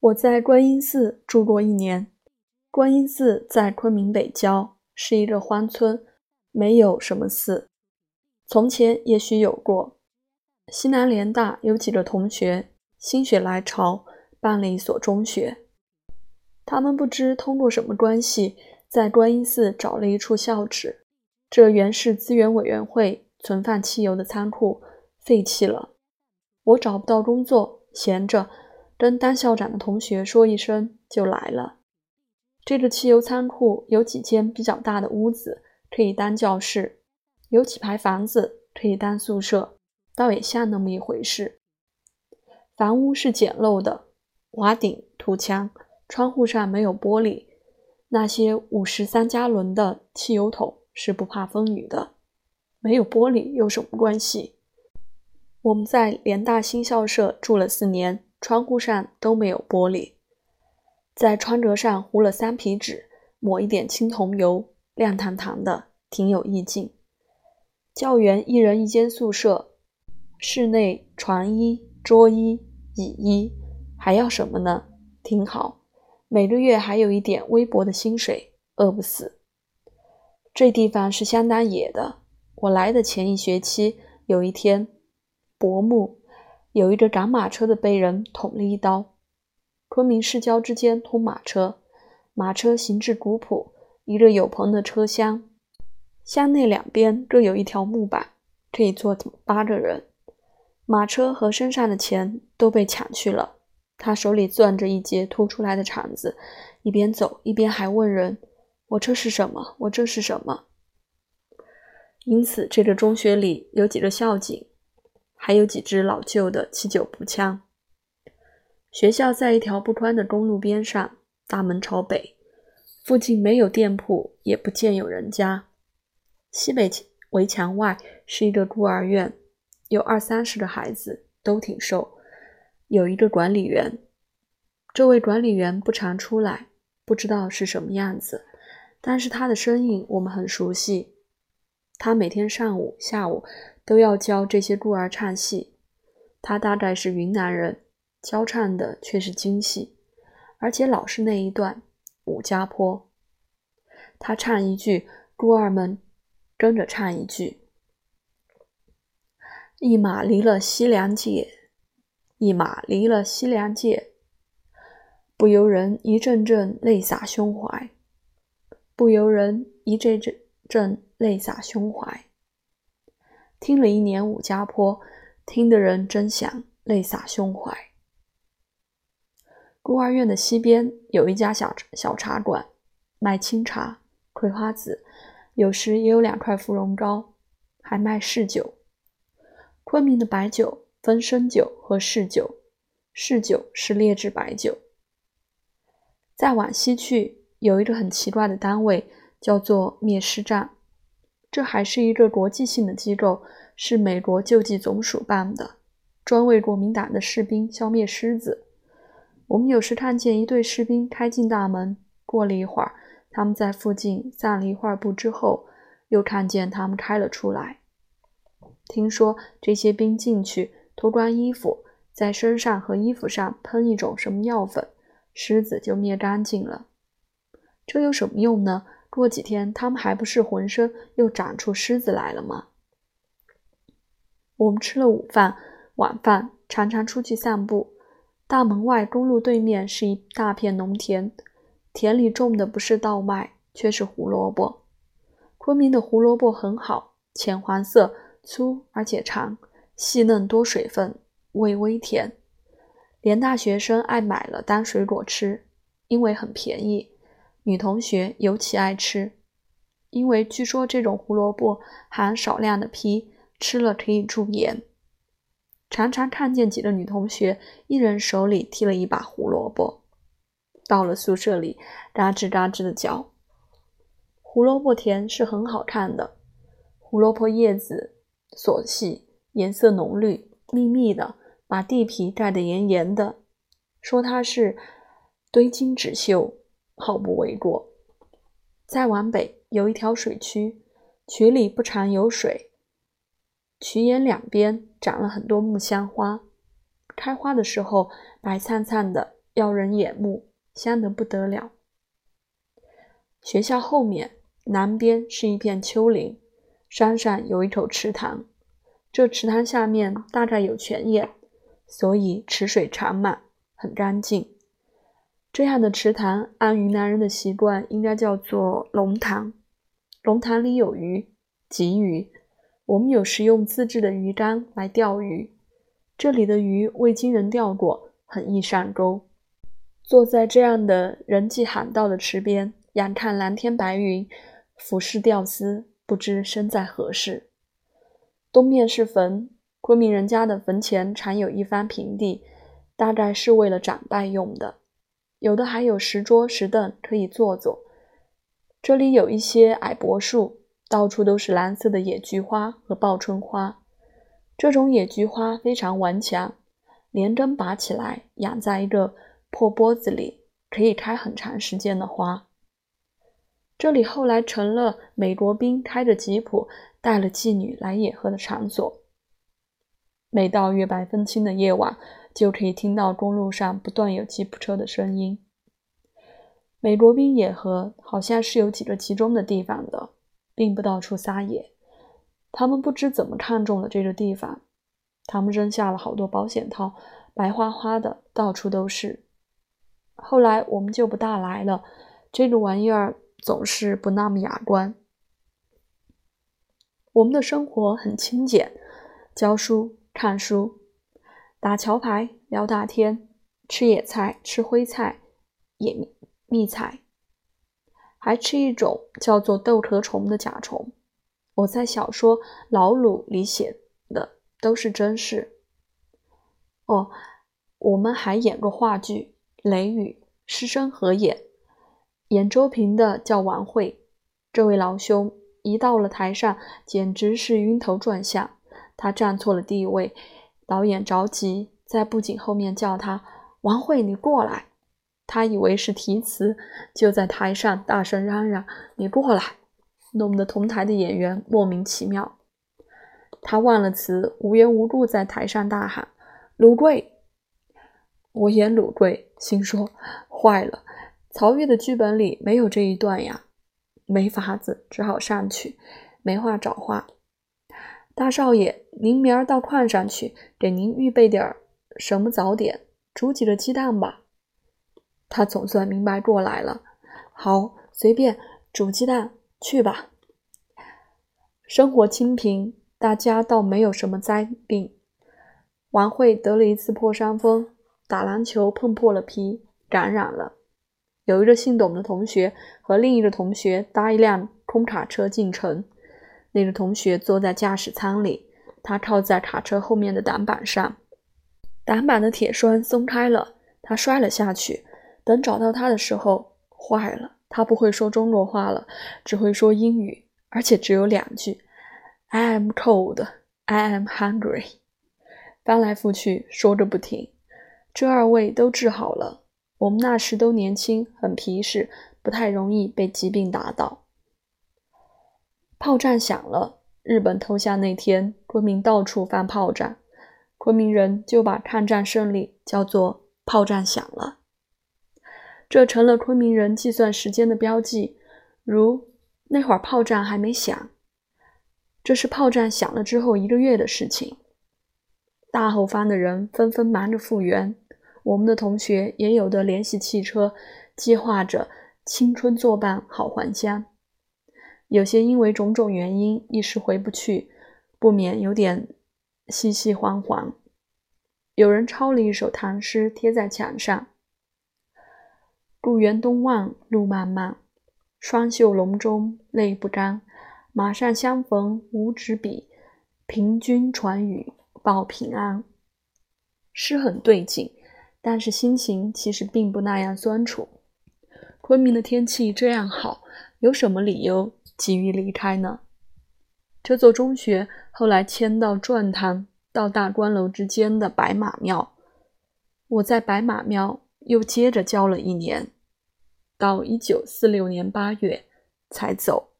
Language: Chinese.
我在观音寺住过一年。观音寺在昆明北郊，是一个荒村，没有什么寺。从前也许有过。西南联大有几个同学心血来潮办了一所中学，他们不知通过什么关系，在观音寺找了一处校址。这原是资源委员会存放汽油的仓库，废弃了。我找不到工作，闲着，跟当校长的同学说一声，就来了。这个汽油仓库有几间比较大的屋子，可以当教室；有几排房子可以当宿舍，倒也像那么一回事。房屋是简陋的，瓦顶、土墙，窗户上没有玻璃。那些五十三加仑的汽油桶是不怕风雨的，没有玻璃有什么关系？我们在联大新校舍住了四年，窗户上都没有玻璃。在窗格上糊了三皮纸，抹一点青铜油，亮堂堂的，挺有意境。教员一人一间宿舍，室内床衣、桌衣、椅衣，还要什么呢？挺好。每个月还有一点微薄的薪水，饿不死。这地方是相当野的。我来的前一学期，有一天，薄暮，有一个赶马车的被人捅了一刀。昆明市郊之间通马车，马车形制古朴，一个有棚的车厢，厢内两边各有一条木板，可以坐八个人。马车和身上的钱都被抢去了。他手里攥着一截凸出来的肠子，一边走一边还问人：“我这是什么？我这是什么？”因此，这个中学里有几个校警，还有几支老旧的七九步枪。学校在一条不宽的公路边上，大门朝北，附近没有店铺，也不见有人家。西北围墙外是一个孤儿院，有二三十个孩子，都挺瘦。有一个管理员，这位管理员不常出来，不知道是什么样子，但是他的身影我们很熟悉。他每天上午、下午都要教这些孤儿唱戏。他大概是云南人。教唱的却是京戏，而且老是那一段《武家坡》。他唱一句，孤儿们跟着唱一句：“一马离了西凉界，一马离了西凉界，不由人一阵阵泪洒胸怀，不由人一阵阵阵泪洒胸怀。”听了一年《武家坡》，听的人真想泪洒胸怀。孤儿院的西边有一家小小茶馆，卖清茶、葵花籽，有时也有两块芙蓉糕，还卖柿酒。昆明的白酒分生酒和柿酒，柿酒是劣质白酒。再往西去，有一个很奇怪的单位，叫做灭狮站，这还是一个国际性的机构，是美国救济总署办的，专为国民党的士兵消灭狮子。我们有时看见一队士兵开进大门，过了一会儿，他们在附近散了一会儿步之后，又看见他们开了出来。听说这些兵进去脱光衣服，在身上和衣服上喷一种什么药粉，狮子就灭干净了。这有什么用呢？过几天他们还不是浑身又长出虱子来了吗？我们吃了午饭、晚饭，常常出去散步。大门外公路对面是一大片农田，田里种的不是稻麦，却是胡萝卜。昆明的胡萝卜很好，浅黄色，粗而且长，细嫩多水分，味微甜。连大学生爱买了当水果吃，因为很便宜。女同学尤其爱吃，因为据说这种胡萝卜含少量的皮，吃了可以助颜。常常看见几个女同学，一人手里提了一把胡萝卜，到了宿舍里，嘎吱嘎吱的嚼。胡萝卜田是很好看的，胡萝卜叶子琐细，颜色浓绿，密密的，把地皮盖得严严的，说它是堆金纸绣，毫不为过。再往北有一条水渠，渠里不常有水。渠沿两边长了很多木香花，开花的时候白灿灿的，耀人眼目，香得不得了。学校后面南边是一片丘陵，山上有一口池塘，这池塘下面大概有泉眼，所以池水长满，很干净。这样的池塘，按云南人的习惯，应该叫做龙塘。龙塘里有鱼，鲫鱼。我们有时用自制的鱼竿来钓鱼。这里的鱼未经人钓过，很易上钩。坐在这样的人迹罕到的池边，仰看蓝天白云，俯视钓丝，不知身在何世。东面是坟，昆明人家的坟前常有一方平地，大概是为了长拜用的。有的还有石桌石凳可以坐坐。这里有一些矮柏树，到处都是蓝色的野菊花和报春花。这种野菊花非常顽强，连根拔起来，养在一个破钵子里，可以开很长时间的花。这里后来成了美国兵开着吉普带了妓女来野喝的场所。每到月白风清的夜晚。就可以听到公路上不断有吉普车的声音。美国兵野河好像是有几个集中的地方的，并不到处撒野。他们不知怎么看中了这个地方，他们扔下了好多保险套，白花花的，到处都是。后来我们就不大来了，这个玩意儿总是不那么雅观。我们的生活很清简，教书、看书。打桥牌，聊大天，吃野菜，吃灰菜、野蜜菜，还吃一种叫做豆壳虫的甲虫。我在小说《老鲁》里写的都是真事。哦，我们还演过话剧《雷雨》，师生合演，演周平的叫王慧。这位老兄一到了台上，简直是晕头转向。他站错了地位。导演着急，在布景后面叫他：“王慧，你过来。”他以为是题词，就在台上大声嚷嚷：“你过来！”弄得同台的演员莫名其妙。他忘了词，无缘无故在台上大喊：“鲁贵！”我演鲁贵，心说：“坏了，曹禺的剧本里没有这一段呀。”没法子，只好上去，没话找话。大少爷，您明儿到矿上去，给您预备点儿什么早点，煮几个鸡蛋吧。他总算明白过来了。好，随便煮鸡蛋去吧。生活清贫，大家倒没有什么灾病。王慧得了一次破伤风，打篮球碰破了皮，感染了。有一个姓董的同学和另一个同学搭一辆空卡车进城。那个同学坐在驾驶舱里，他靠在卡车后面的挡板上，挡板的铁栓松开了，他摔了下去。等找到他的时候，坏了，他不会说中国话了，只会说英语，而且只有两句：“I am cold, I am hungry。”翻来覆去说个不停。这二位都治好了。我们那时都年轻，很皮实，不太容易被疾病打倒。炮战响了，日本投降那天，昆明到处放炮仗，昆明人就把抗战胜利叫做“炮战响了”，这成了昆明人计算时间的标记。如那会儿炮战还没响，这是炮战响了之后一个月的事情。大后方的人纷纷忙着复原，我们的同学也有的联系汽车，计划着青春作伴，好还乡。有些因为种种原因一时回不去，不免有点凄凄惶惶。有人抄了一首唐诗贴在墙上：“故园东望路漫漫，双袖龙钟泪不干。马上相逢无纸笔，凭君传语报平安。”诗很对劲，但是心情其实并不那样酸楚。昆明的天气这样好，有什么理由？急于离开呢？这座中学后来迁到转塘到大观楼之间的白马庙。我在白马庙又接着教了一年，到一九四六年八月才走。